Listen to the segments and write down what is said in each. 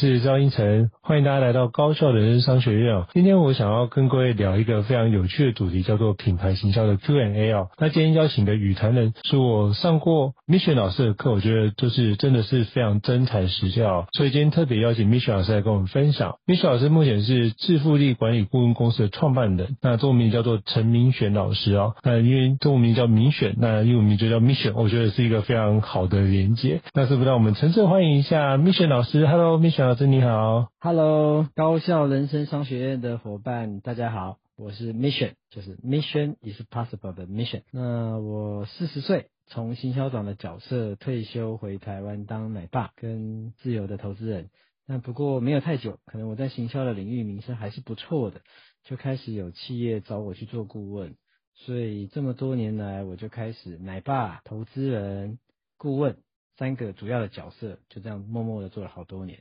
是张一辰欢迎大家来到高校人生商学院哦。今天我想要跟各位聊一个非常有趣的主题，叫做品牌行销的 Q&A 哦。那今天邀请的与谈人是我上过 Mission 老师的课，我觉得就是真的是非常真材实料，所以今天特别邀请 Mission 老师来跟我们分享。Mission 老师目前是致富力管理顾问公司的创办人，那中文名叫做陈明选老师哦。那因为中文名叫明选，那英文名就叫 Mission，我觉得是一个非常好的连接。那是不是让我们诚挚欢迎一下 Mission 老师？Hello，Mission 老师你好。Hello，Hello，高校人生商学院的伙伴，大家好，我是 Mission，就是 Mission is possible 的 Mission。那我四十岁，从行销长的角色退休回台湾当奶爸跟自由的投资人。那不过没有太久，可能我在行销的领域名声还是不错的，就开始有企业找我去做顾问。所以这么多年来，我就开始奶爸、投资人、顾问。三个主要的角色，就这样默默的做了好多年。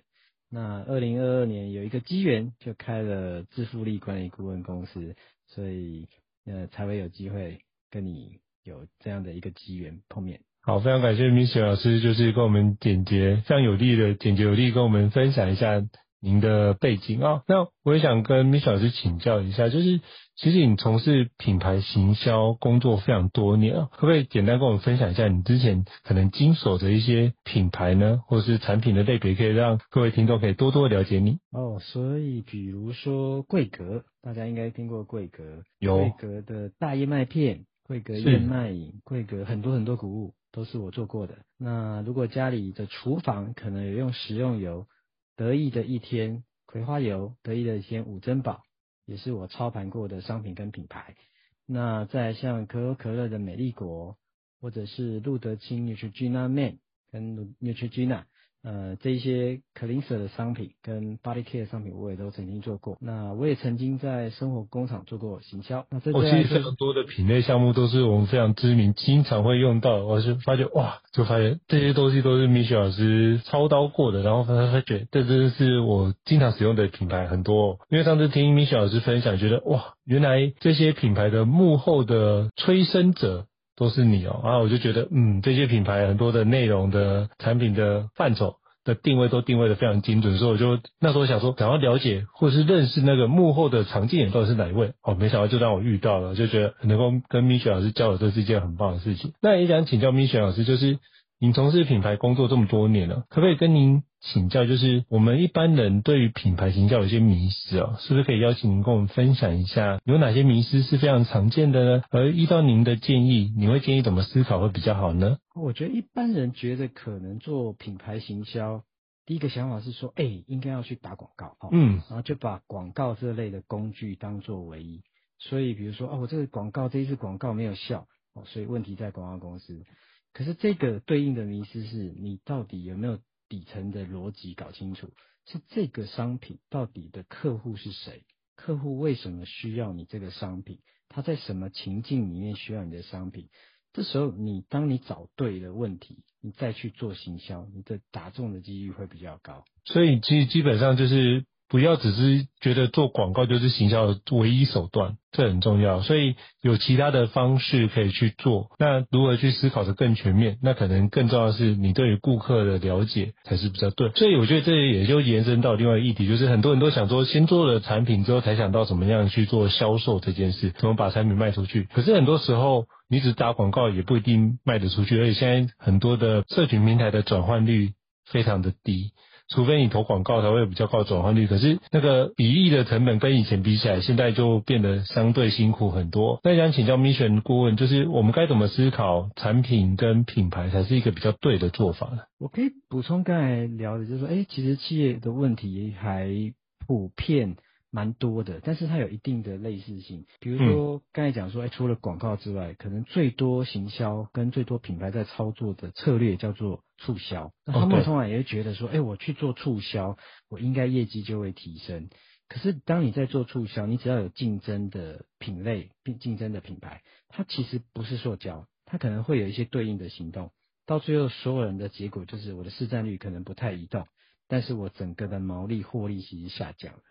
那二零二二年有一个机缘，就开了致富力管理顾问公司，所以呃才会有机会跟你有这样的一个机缘碰面。好，非常感谢 Miss 老师，就是跟我们简洁、非常有力的简洁有力跟我们分享一下您的背景啊。那我也想跟 Mission 老师请教一下，就是。其实你从事品牌行销工作非常多年啊，可不可以简单跟我们分享一下你之前可能经手的一些品牌呢，或者是产品的类别，可以让各位听众可以多多了解你哦。所以比如说桂格，大家应该听过桂格，有桂格的大燕麦片、桂格燕麦饮、桂格很多很多谷物都是我做过的。那如果家里的厨房可能有用食用油，得意的一天葵花油，得意的一天五珍宝。也是我操盘过的商品跟品牌，那再像可口可乐的美丽国，或者是路德清 Nutrigena 面跟 Nutrigena。呃，这一些 cleanser 的商品跟 body care 的商品，我也都曾经做过。那我也曾经在生活工厂做过行销。那这、哦、其实非常多的品类项目都是我们非常知名、经常会用到。我是发觉哇，就发现这些东西都是 Mission 老师操刀过的，然后发发觉这真的是我经常使用的品牌很多、哦。因为上次听 Mission 老师分享，觉得哇，原来这些品牌的幕后的催生者。都是你哦，然后我就觉得，嗯，这些品牌很多的内容的产品的范畴的定位都定位的非常精准，所以我就那时候想说，想要了解或是认识那个幕后的常见眼到底是哪一位哦，没想到就让我遇到了，就觉得能够跟米雪老师交流，这是一件很棒的事情。那也想请教米雪老师，就是。您从事品牌工作这么多年了，可不可以跟您请教？就是我们一般人对于品牌形象有一些迷失哦，是不是可以邀请您跟我们分享一下，有哪些迷失是非常常见的呢？而依照您的建议，你会建议怎么思考会比较好呢？我觉得一般人觉得可能做品牌行销，第一个想法是说，哎、欸，应该要去打广告，嗯，然后就把广告这类的工具当做唯一。所以比如说，哦，我这个广告这一次广告没有效，哦，所以问题在广告公司。可是这个对应的迷思是你到底有没有底层的逻辑搞清楚？是这个商品到底的客户是谁？客户为什么需要你这个商品，他在什么情境里面需要你的商品。这时候你当你找对了问题，你再去做行销，你的打中的几率会比较高。所以基基本上就是。不要只是觉得做广告就是行销的唯一手段，这很重要。所以有其他的方式可以去做。那如何去思考的更全面？那可能更重要的是你对于顾客的了解才是比较对。所以我觉得这也就延伸到另外一个议题，就是很多人都想说，先做了产品之后才想到怎么样去做销售这件事，怎么把产品卖出去。可是很多时候你只打广告也不一定卖得出去，而且现在很多的社群平台的转换率非常的低。除非你投广告才会比较高的转换率，可是那个比例的成本跟以前比起来，现在就变得相对辛苦很多。那想请教 Mission 顾问，就是我们该怎么思考产品跟品牌才是一个比较对的做法呢？我可以补充刚才聊的，就是说，哎，其实企业的问题还普遍。蛮多的，但是它有一定的类似性。比如说刚才讲说，哎，除了广告之外，可能最多行销跟最多品牌在操作的策略叫做促销。那他们通常也会觉得说，哎，我去做促销，我应该业绩就会提升。可是当你在做促销，你只要有竞争的品类并竞争的品牌，它其实不是塑胶，它可能会有一些对应的行动。到最后，所有人的结果就是我的市占率可能不太移动，但是我整个的毛利获利其实下降了。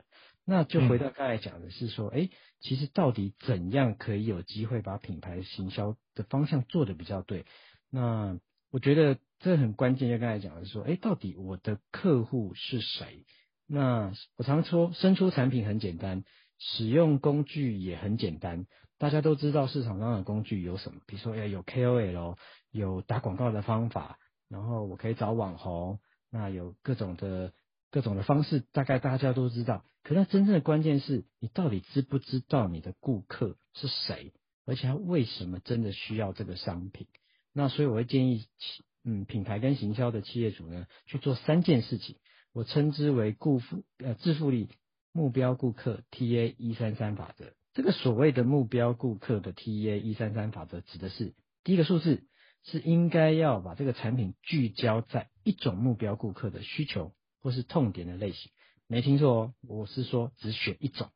那就回到刚才讲的是说，哎、嗯，其实到底怎样可以有机会把品牌行销的方向做得比较对？那我觉得这很关键。就刚才讲的是说，哎，到底我的客户是谁？那我常说，生出产品很简单，使用工具也很简单。大家都知道市场上的工具有什么？比如说，哎，有 KOL，有打广告的方法，然后我可以找网红，那有各种的。各种的方式，大概大家都知道。可那真正的关键是你到底知不知道你的顾客是谁，而且他为什么真的需要这个商品？那所以我会建议，嗯，品牌跟行销的企业主呢，去做三件事情，我称之为顾复呃致复力目标顾客 TA 一三三法则。这个所谓的目标顾客的 TA 一三三法则，指的是第一个数字是应该要把这个产品聚焦在一种目标顾客的需求。或是痛点的类型，没听错哦，我是说只选一种。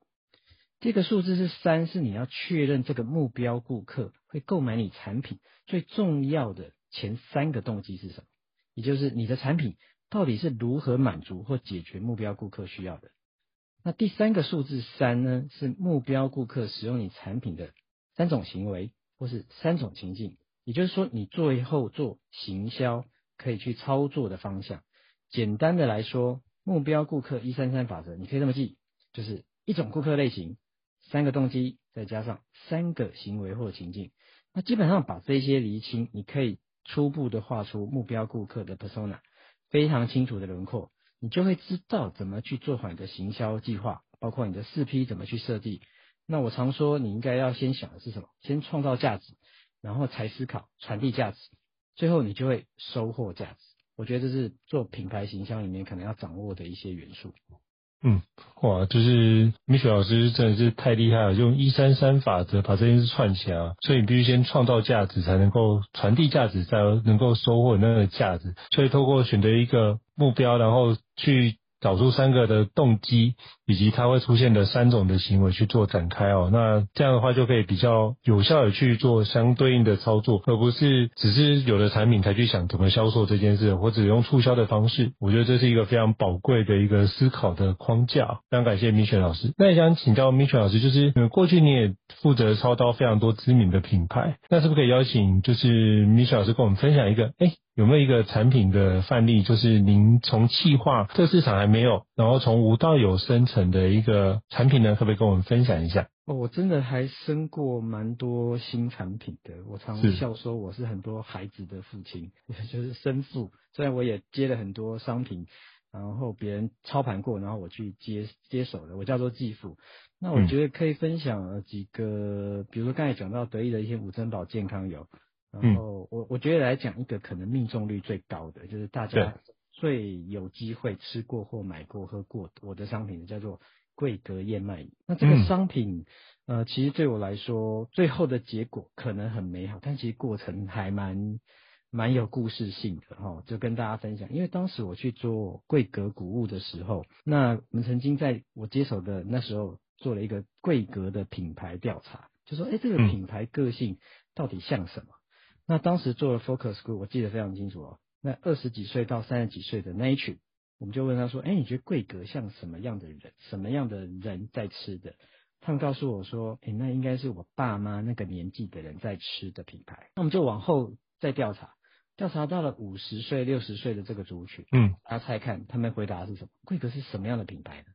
这个数字是三，是你要确认这个目标顾客会购买你产品最重要的前三个动机是什么，也就是你的产品到底是如何满足或解决目标顾客需要的。那第三个数字三呢，是目标顾客使用你产品的三种行为或是三种情境，也就是说你最后做行销可以去操作的方向。简单的来说，目标顾客一三三法则，你可以这么记，就是一种顾客类型，三个动机，再加上三个行为或情境。那基本上把这些厘清，你可以初步的画出目标顾客的 persona，非常清楚的轮廓，你就会知道怎么去做好你的行销计划，包括你的四 P 怎么去设计。那我常说，你应该要先想的是什么？先创造价值，然后才思考传递价值，最后你就会收获价值。我觉得这是做品牌形象里面可能要掌握的一些元素。嗯，哇，就是 Miss 老师真的是太厉害了，用一三三法则把这件事串起来，所以你必须先创造价值，才能够传递价值，才能够收获那个价值。所以透过选择一个目标，然后去。找出三个的动机，以及它会出现的三种的行为去做展开哦。那这样的话就可以比较有效的去做相对应的操作，而不是只是有了产品才去想怎么销售这件事，或者用促销的方式。我觉得这是一个非常宝贵的一个思考的框架。非常感谢 Mission 老师。那也想请教 Mission 老师，就是，过去你也负责操刀非常多知名的品牌，那是不是可以邀请就是 Mission 老师跟我们分享一个？哎。有没有一个产品的范例，就是您从企划这个市场还没有，然后从无到有生成的一个产品呢？可不可以跟我们分享一下？哦，我真的还生过蛮多新产品的。我常笑说我是很多孩子的父亲，也就是生父。虽然我也接了很多商品，然后别人操盘过，然后我去接接手的，我叫做继父。那我觉得可以分享几个，嗯、比如说刚才讲到得意的一些五珍宝健康油。然后我我觉得来讲一个可能命中率最高的，就是大家最有机会吃过或买过喝过我的商品，叫做桂格燕麦饮。那这个商品，呃，其实对我来说，最后的结果可能很美好，但其实过程还蛮蛮有故事性的哈。就跟大家分享，因为当时我去做桂格谷物的时候，那我们曾经在我接手的那时候做了一个贵格的品牌调查，就说，哎，这个品牌个性到底像什么？嗯、那当时做了 focus group，我记得非常清楚哦。那二十几岁到三十几岁的那一群，我们就问他说，哎，你觉得贵格像什么样的人？什么样的人在吃的？他们告诉我说，哎，那应该是我爸妈那个年纪的人在吃的品牌。那我们就往后再调查。调查到了五十岁、六十岁的这个族群，嗯，大家猜看，他们回答是什么？贵格是什么样的品牌呢？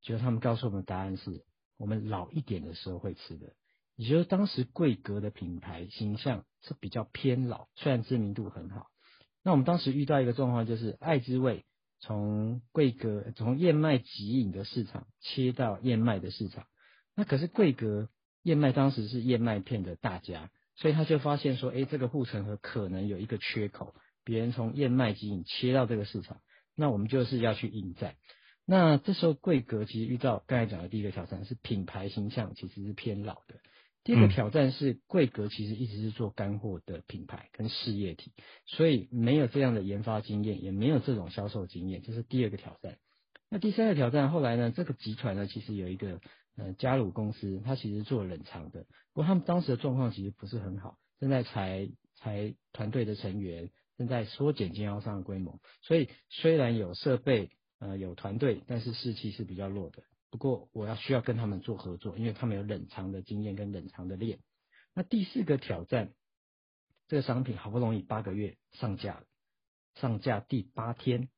结果他们告诉我们的答案是我们老一点的时候会吃的，也就是当时贵格的品牌形象是比较偏老，虽然知名度很好。那我们当时遇到一个状况，就是爱之味从贵格从燕麦即饮的市场切到燕麦的市场，那可是贵格燕麦当时是燕麦片的大家。所以他就发现说，诶，这个护城河可能有一个缺口，别人从燕麦即饮切到这个市场，那我们就是要去应战。那这时候贵格其实遇到刚才讲的第一个挑战是品牌形象其实是偏老的，第一个挑战是贵格其实一直是做干货的品牌跟事业体，所以没有这样的研发经验，也没有这种销售经验，这是第二个挑战。那第三个挑战后来呢，这个集团呢其实有一个。呃，加鲁公司，它其实做冷藏的，不过他们当时的状况其实不是很好，正在裁裁团队的成员，正在缩减经销商的规模，所以虽然有设备，呃，有团队，但是士气是比较弱的。不过我要需要跟他们做合作，因为他们有冷藏的经验跟冷藏的链。那第四个挑战，这个商品好不容易八个月上架，上架第八天。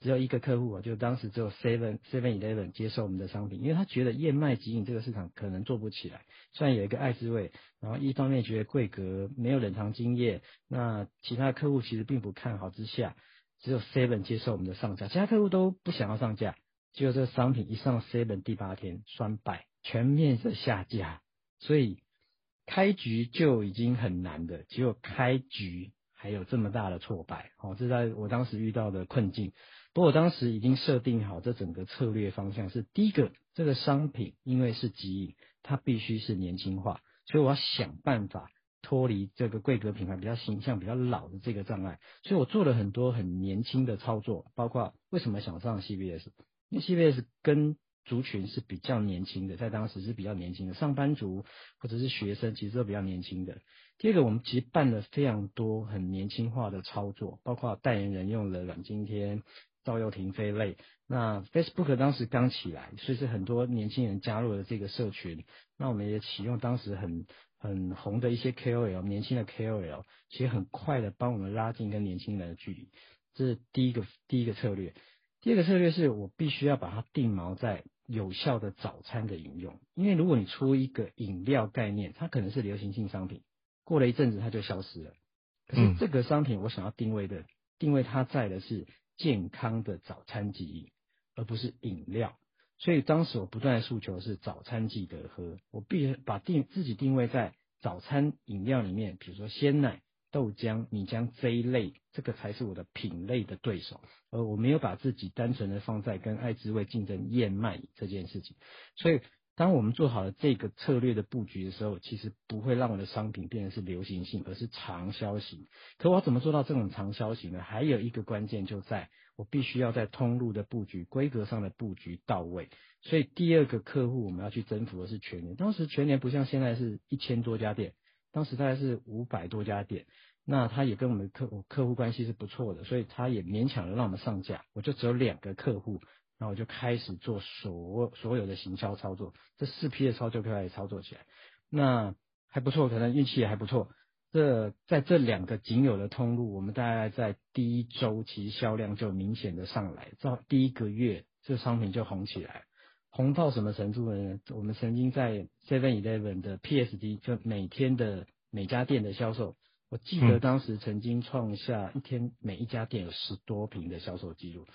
只有一个客户啊，就当时只有 Seven Seven Eleven 接受我们的商品，因为他觉得燕麦即饮这个市场可能做不起来。虽然有一个爱之味，然后一方面觉得贵格没有冷藏经验，那其他客户其实并不看好之下，只有 Seven 接受我们的上架，其他客户都不想要上架。结果这个商品一上 Seven 第八天双败，全面的下架，所以开局就已经很难的，只有开局还有这么大的挫败，哦，这在我当时遇到的困境。不过我当时已经设定好这整个策略方向是：第一个，这个商品因为是即饮，它必须是年轻化，所以我要想办法脱离这个贵格品牌比较形象比较老的这个障碍。所以我做了很多很年轻的操作，包括为什么想上 CBS 因为 CVS 跟族群是比较年轻的，在当时是比较年轻的上班族或者是学生，其实都比较年轻的。第二个，我们其实办了非常多很年轻化的操作，包括代言人用了阮经天。赵又廷飞泪，那 Facebook 当时刚起来，所以是很多年轻人加入了这个社群。那我们也启用当时很很红的一些 KOL，年轻的 KOL，其实很快的帮我们拉近跟年轻人的距离。这是第一个第一个策略。第二个策略是我必须要把它定锚在有效的早餐的饮用，因为如果你出一个饮料概念，它可能是流行性商品，过了一阵子它就消失了。可是这个商品我想要定位的，定位它在的是。健康的早餐记忆，而不是饮料。所以当时我不断的诉求是早餐记得喝，我必须把定自己定位在早餐饮料里面，比如说鲜奶、豆浆、米浆这一类，这个才是我的品类的对手。而我没有把自己单纯的放在跟爱之味竞争燕麦这件事情，所以。当我们做好了这个策略的布局的时候，其实不会让我的商品变成是流行性，而是长销型。可我怎么做到这种长销型呢？还有一个关键就在我必须要在通路的布局、规格上的布局到位。所以第二个客户我们要去征服的是全年。当时全年不像现在是一千多家店，当时大概是五百多家店。那他也跟我们的客客户关系是不错的，所以他也勉强的让我们上架。我就只有两个客户。然后我就开始做所所有的行销操作，这四批的操作就开始操作起来，那还不错，可能运气也还不错。这在这两个仅有的通路，我们大概在第一周其实销量就明显的上来，到第一个月这商品就红起来，红到什么程度呢？我们曾经在 Seven Eleven 的 PSD 就每天的每家店的销售，我记得当时曾经创下一天每一家店有十多瓶的销售记录。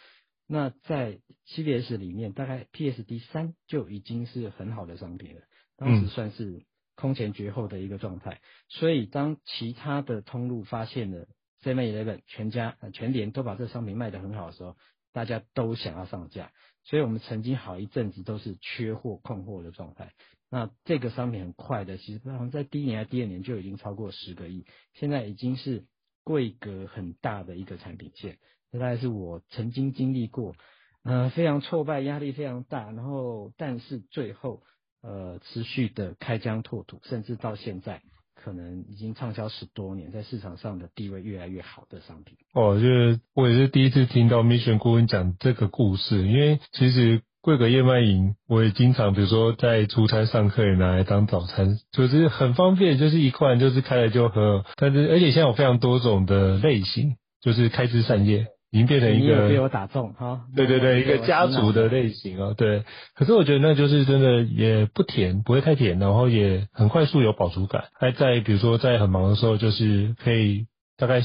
那在 CVS 里面，大概 PSD 三就已经是很好的商品了，当时算是空前绝后的一个状态。所以当其他的通路发现了 Seven Eleven 全家、全联都把这个商品卖得很好的时候，大家都想要上架。所以我们曾经好一阵子都是缺货、空货的状态。那这个商品很快的，其实好像在第一年第二年就已经超过十个亿，现在已经是规格很大的一个产品线。这大概是我曾经经历过，呃，非常挫败，压力非常大，然后但是最后呃持续的开疆拓土，甚至到现在可能已经畅销十多年，在市场上的地位越来越好的商品。哦，就是我也是第一次听到 Mission 顾问讲这个故事，因为其实。桂格燕麦饮，我也经常，比如说在出差上课也拿来当早餐，就是很方便，就是一罐就是开了就喝。但是而且现在有非常多种的类型，就是开枝散叶，已经变成一个被我打中哈。对对对，一个家族的类型哦。对，可是我觉得那就是真的也不甜，不会太甜，然后也很快速有饱足感。还在比如说在很忙的时候，就是可以大概。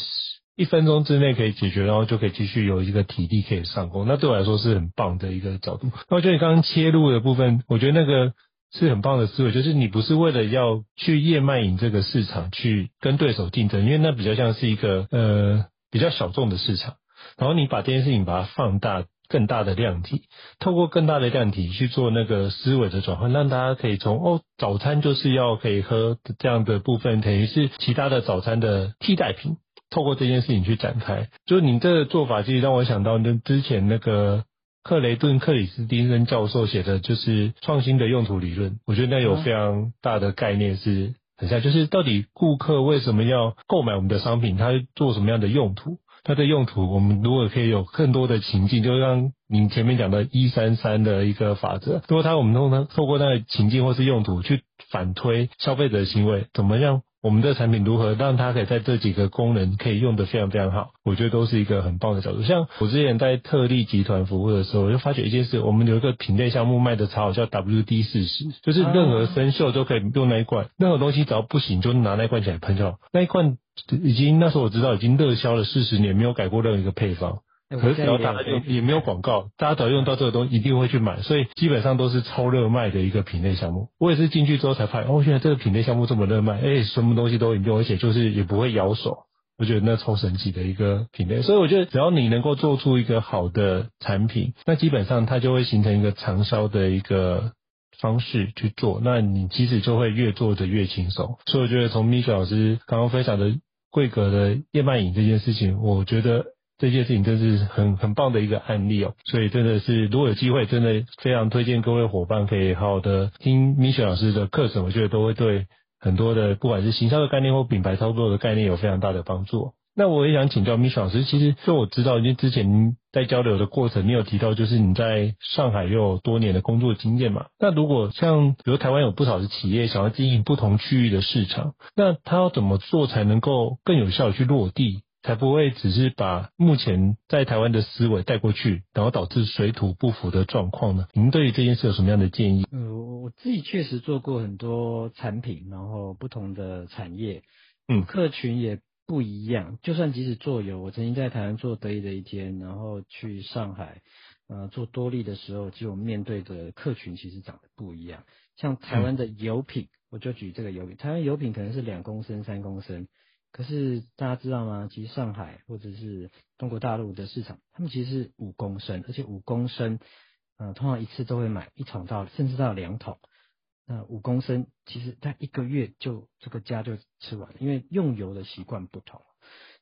一分钟之内可以解决，然后就可以继续有一个体力可以上工，那对我来说是很棒的一个角度。那我觉得你刚刚切入的部分，我觉得那个是很棒的思维，就是你不是为了要去燕麦饮这个市场去跟对手竞争，因为那比较像是一个呃比较小众的市场，然后你把这件事情把它放大更大的量体，透过更大的量体去做那个思维的转换，让大家可以从哦早餐就是要可以喝这样的部分，等于是其他的早餐的替代品。透过这件事情去展开，就是你这个做法，其实让我想到，那之前那个克雷顿克里斯汀森教授写的就是创新的用途理论，我觉得那有非常大的概念是很像，就是到底顾客为什么要购买我们的商品，他做什么样的用途？它的用途，我们如果可以有更多的情境，就像您前面讲的“一三三”的一个法则，如果它我们通常透过那个情境或是用途去反推消费者的行为，怎么样？我们的产品如何让它可以在这几个功能可以用得非常非常好？我觉得都是一个很棒的角度。像我之前在特力集团服务的时候，我就发觉一件事：我们有一个品类项目卖的超好，叫 WD 四十，就是任何生锈都可以用那一罐，任何东西只要不行就拿那一罐起来喷就好。那一罐已经那时候我知道已经热销了四十年，没有改过任何一个配方。可是只要大家用也没有广告，大家只要用到这个东西一定会去买，所以基本上都是超热卖的一个品类项目。我也是进去之后才发现，哦，现在这个品类项目这么热卖，哎，什么东西都用，而且就是也不会咬手，我觉得那超神奇的一个品类。所以我觉得只要你能够做出一个好的产品，那基本上它就会形成一个长销的一个方式去做，那你其实就会越做的越轻松。所以我觉得从 Michelle 老师刚刚分享的桂格的燕麦饮这件事情，我觉得。这件事情真是很很棒的一个案例哦，所以真的是如果有机会，真的非常推荐各位伙伴可以好好的听米雪老师的课程，我觉得都会对很多的不管是行销的概念或品牌操作的概念有非常大的帮助。那我也想请教 Michelle 老师，其实就我知道，因为之前在交流的过程，你有提到就是你在上海又有多年的工作经验嘛？那如果像比如台湾有不少的企业想要经营不同区域的市场，那他要怎么做才能够更有效的去落地？才不会只是把目前在台湾的思维带过去，然后导致水土不服的状况呢？您对于这件事有什么样的建议？呃，我自己确实做过很多产品，然后不同的产业，嗯，客群也不一样。就算即使做油，我曾经在台湾做得意的一天，然后去上海，呃，做多利的时候，就面对的客群其实长得不一样。像台湾的油品，我就举这个油品，台湾油品可能是两公升、三公升。可是大家知道吗？其实上海或者是中国大陆的市场，他们其实是五公升，而且五公升，呃，通常一次都会买一桶到，甚至到两桶。那五公升其实他一个月就这个家就吃完了，因为用油的习惯不同。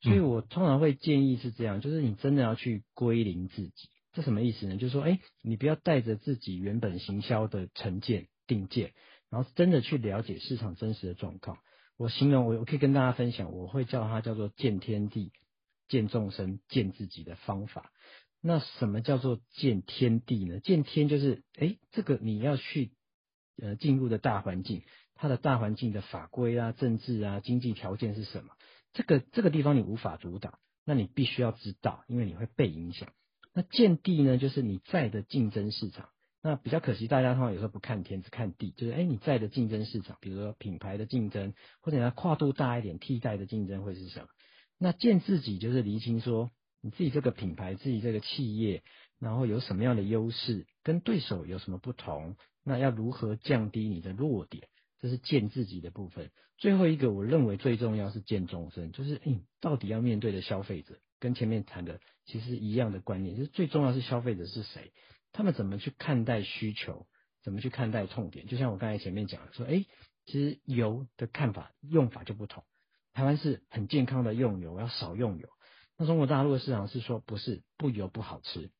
所以我通常会建议是这样，就是你真的要去归零自己，这什么意思呢？就是说，哎，你不要带着自己原本行销的成见、定见，然后真的去了解市场真实的状况。我形容我我可以跟大家分享，我会叫它叫做见天地、见众生、见自己的方法。那什么叫做见天地呢？见天就是诶，这个你要去呃进入的大环境，它的大环境的法规啊、政治啊、经济条件是什么？这个这个地方你无法主导，那你必须要知道，因为你会被影响。那见地呢，就是你在的竞争市场。那比较可惜，大家通常有时候不看天，只看地，就是哎，你在的竞争市场，比如说品牌的竞争，或者要跨度大一点，替代的竞争会是什么？那见自己就是厘清说，你自己这个品牌，自己这个企业，然后有什么样的优势，跟对手有什么不同？那要如何降低你的弱点？这是见自己的部分。最后一个，我认为最重要是见众生，就是哎，到底要面对的消费者，跟前面谈的其实一样的观念，就是最重要是消费者是谁。他们怎么去看待需求？怎么去看待痛点？就像我刚才前面讲的，说，哎，其实油的看法用法就不同。台湾是很健康的用油，要少用油。那中国大陆的市场是说，不是不油不好吃。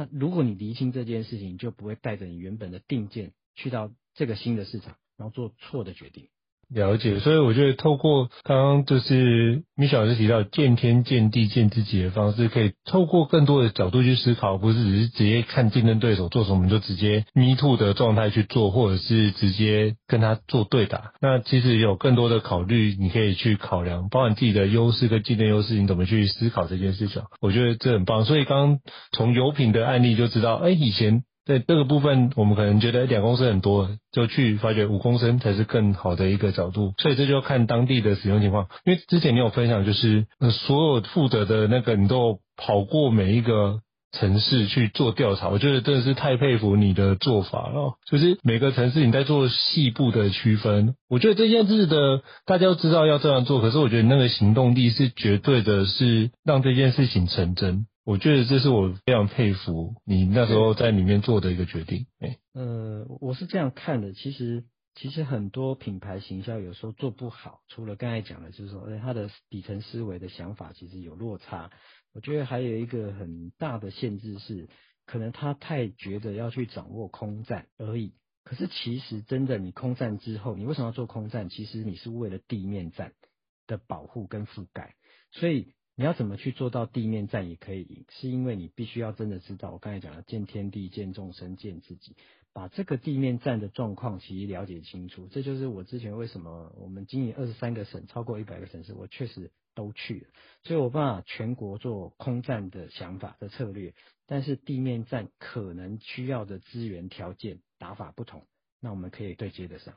那如果你厘清这件事情，就不会带着你原本的定见去到这个新的市场，然后做错的决定。了解，所以我觉得透过刚刚就是 Michelle 老师提到见天见地见自己的方式，可以透过更多的角度去思考，不是只是直接看竞争对手做什么就直接 me too 的状态去做，或者是直接跟他做对打。那其实有更多的考虑，你可以去考量，包含自己的优势跟竞争优势，你怎么去思考这件事情？我觉得这很棒。所以刚刚从油品的案例就知道，哎，以前。在这个部分，我们可能觉得两公升很多，就去发觉五公升才是更好的一个角度。所以这就要看当地的使用情况。因为之前你有分享，就是呃所有负责的那个，你都跑过每一个城市去做调查。我觉得真的是太佩服你的做法了。就是每个城市你在做细部的区分。我觉得这件事的大家都知道要这样做，可是我觉得那个行动力是绝对的，是让这件事情成真。我觉得这是我非常佩服你那时候在里面做的一个决定。哎，呃，我是这样看的。其实，其实很多品牌行销有时候做不好，除了刚才讲的，就是说，哎，他的底层思维的想法其实有落差。我觉得还有一个很大的限制是，可能他太觉得要去掌握空战而已。可是，其实真的，你空战之后，你为什么要做空战？其实你是为了地面战的保护跟覆盖，所以。你要怎么去做到地面战也可以赢？是因为你必须要真的知道，我刚才讲的见天地、见众生、见自己，把这个地面战的状况其实了解清楚。这就是我之前为什么我们经营二十三个省，超过一百个城市，我确实都去了，所以我把全国做空战的想法的策略。但是地面战可能需要的资源条件打法不同，那我们可以对接得上。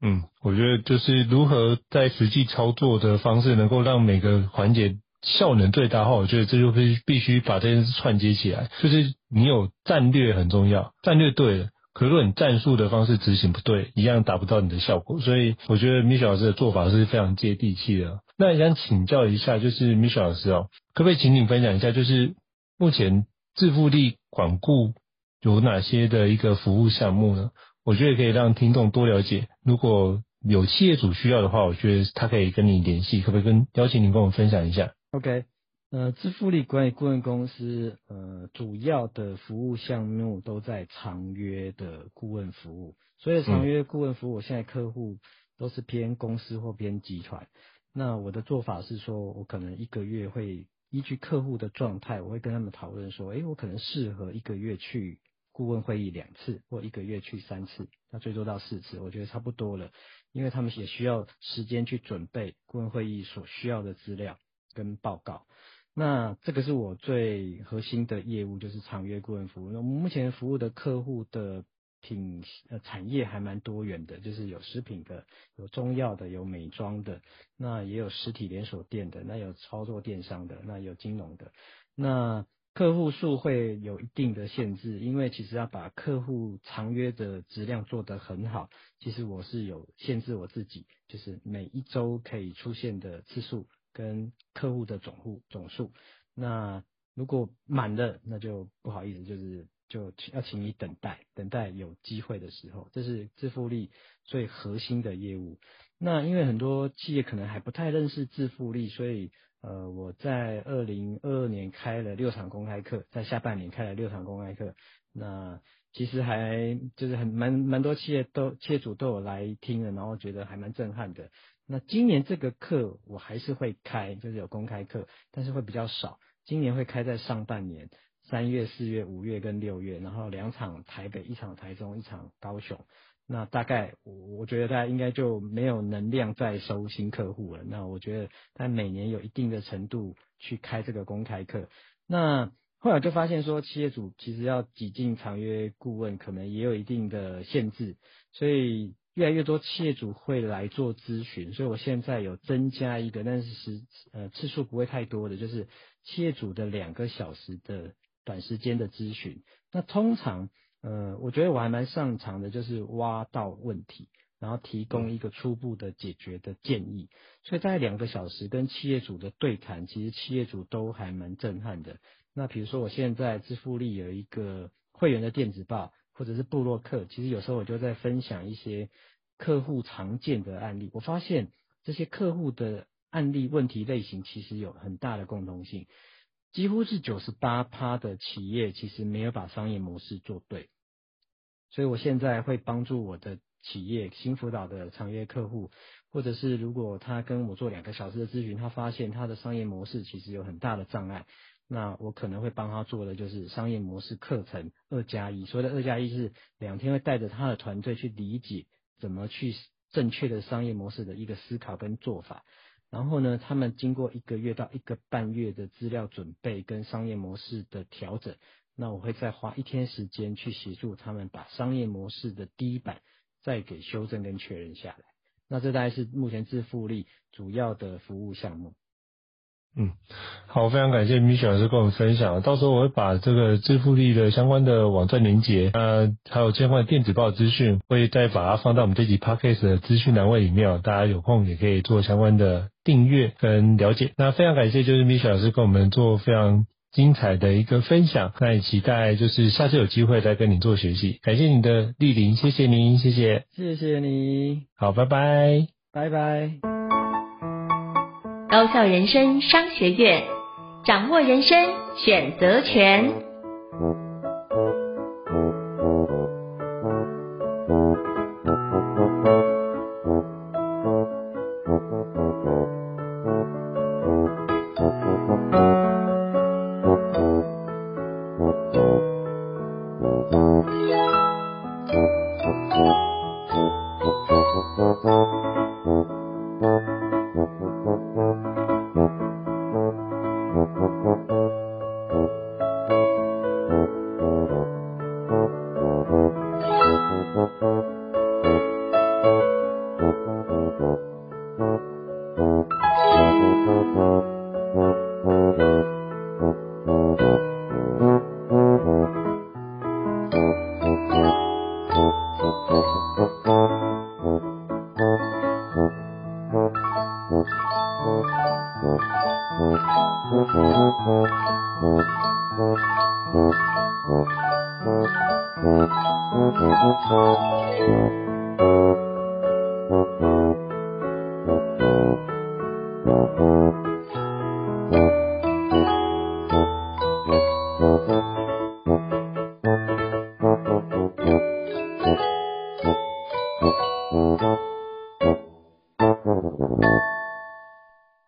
嗯，我觉得就是如何在实际操作的方式，能够让每个环节。效能最大化，我觉得这就必必须把这件事串接起来。就是你有战略很重要，战略对了，可是如果你战术的方式执行不对，一样达不到你的效果。所以我觉得 Michelle 老师的做法是非常接地气的。那也想请教一下，就是 Michelle 老师哦，可不可以请你分享一下，就是目前自复力管顾有哪些的一个服务项目呢？我觉得可以让听众多了解。如果有企业主需要的话，我觉得他可以跟你联系，可不可以跟邀请你跟我们分享一下？OK，呃，支付力管理顾问公司，呃，主要的服务项目都在长约的顾问服务。所以长约顾问服务，我现在客户都是偏公司或偏集团。那我的做法是说，我可能一个月会依据客户的状态，我会跟他们讨论说，诶，我可能适合一个月去顾问会议两次，或一个月去三次，那最多到四次，我觉得差不多了，因为他们也需要时间去准备顾问会议所需要的资料。跟报告，那这个是我最核心的业务，就是长约顾问服务。那我们目前服务的客户的品呃产业还蛮多元的，就是有食品的，有中药的，有美妆的，那也有实体连锁店的，那有操作电商的，那有金融的。那客户数会有一定的限制，因为其实要把客户长约的质量做得很好，其实我是有限制我自己，就是每一周可以出现的次数。跟客户的总户总数，那如果满了，那就不好意思，就是就要请你等待，等待有机会的时候，这是自复利最核心的业务。那因为很多企业可能还不太认识自复利，所以呃，我在二零二二年开了六场公开课，在下半年开了六场公开课。那其实还就是很蛮蛮多企业都企业主都有来听了，然后觉得还蛮震撼的。那今年这个课我还是会开，就是有公开课，但是会比较少。今年会开在上半年，三月、四月、五月跟六月，然后两场台北，一场台中，一场高雄。那大概我我觉得大家应该就没有能量再收新客户了。那我觉得他每年有一定的程度去开这个公开课。那后来就发现说，企业主其实要挤进长约顾问，可能也有一定的限制，所以。越来越多企业主会来做咨询，所以我现在有增加一个，但是是呃次数不会太多的，就是企业主的两个小时的短时间的咨询。那通常呃，我觉得我还蛮擅长的，就是挖到问题，然后提供一个初步的解决的建议。所以大概两个小时跟企业主的对谈，其实企业主都还蛮震撼的。那比如说我现在支付力有一个会员的电子报。或者是布洛克，其实有时候我就在分享一些客户常见的案例。我发现这些客户的案例问题类型其实有很大的共同性，几乎是九十八趴的企业其实没有把商业模式做对，所以我现在会帮助我的企业新辅导的长约客户，或者是如果他跟我做两个小时的咨询，他发现他的商业模式其实有很大的障碍，那我可能会帮他做的就是商业模式课程二加一。所谓的二加一是两天会带着他的团队去理解怎么去正确的商业模式的一个思考跟做法。然后呢，他们经过一个月到一个半月的资料准备跟商业模式的调整，那我会再花一天时间去协助他们把商业模式的第一版再给修正跟确认下来。那这大概是目前自富力主要的服务项目。嗯，好，非常感谢 Michelle 老师跟我们分享。到时候我会把这个致富力的相关的网站连接，呃，还有相关的电子报资讯，会再把它放到我们这集 Podcast 的资讯栏位里面。大家有空也可以做相关的订阅跟了解。那非常感谢，就是 Michelle 老师跟我们做非常精彩的一个分享。那也期待就是下次有机会再跟你做学习。感谢你的莅临，谢谢您，谢谢，谢谢你。好，拜拜，拜拜。高校人生商学院，掌握人生选择权。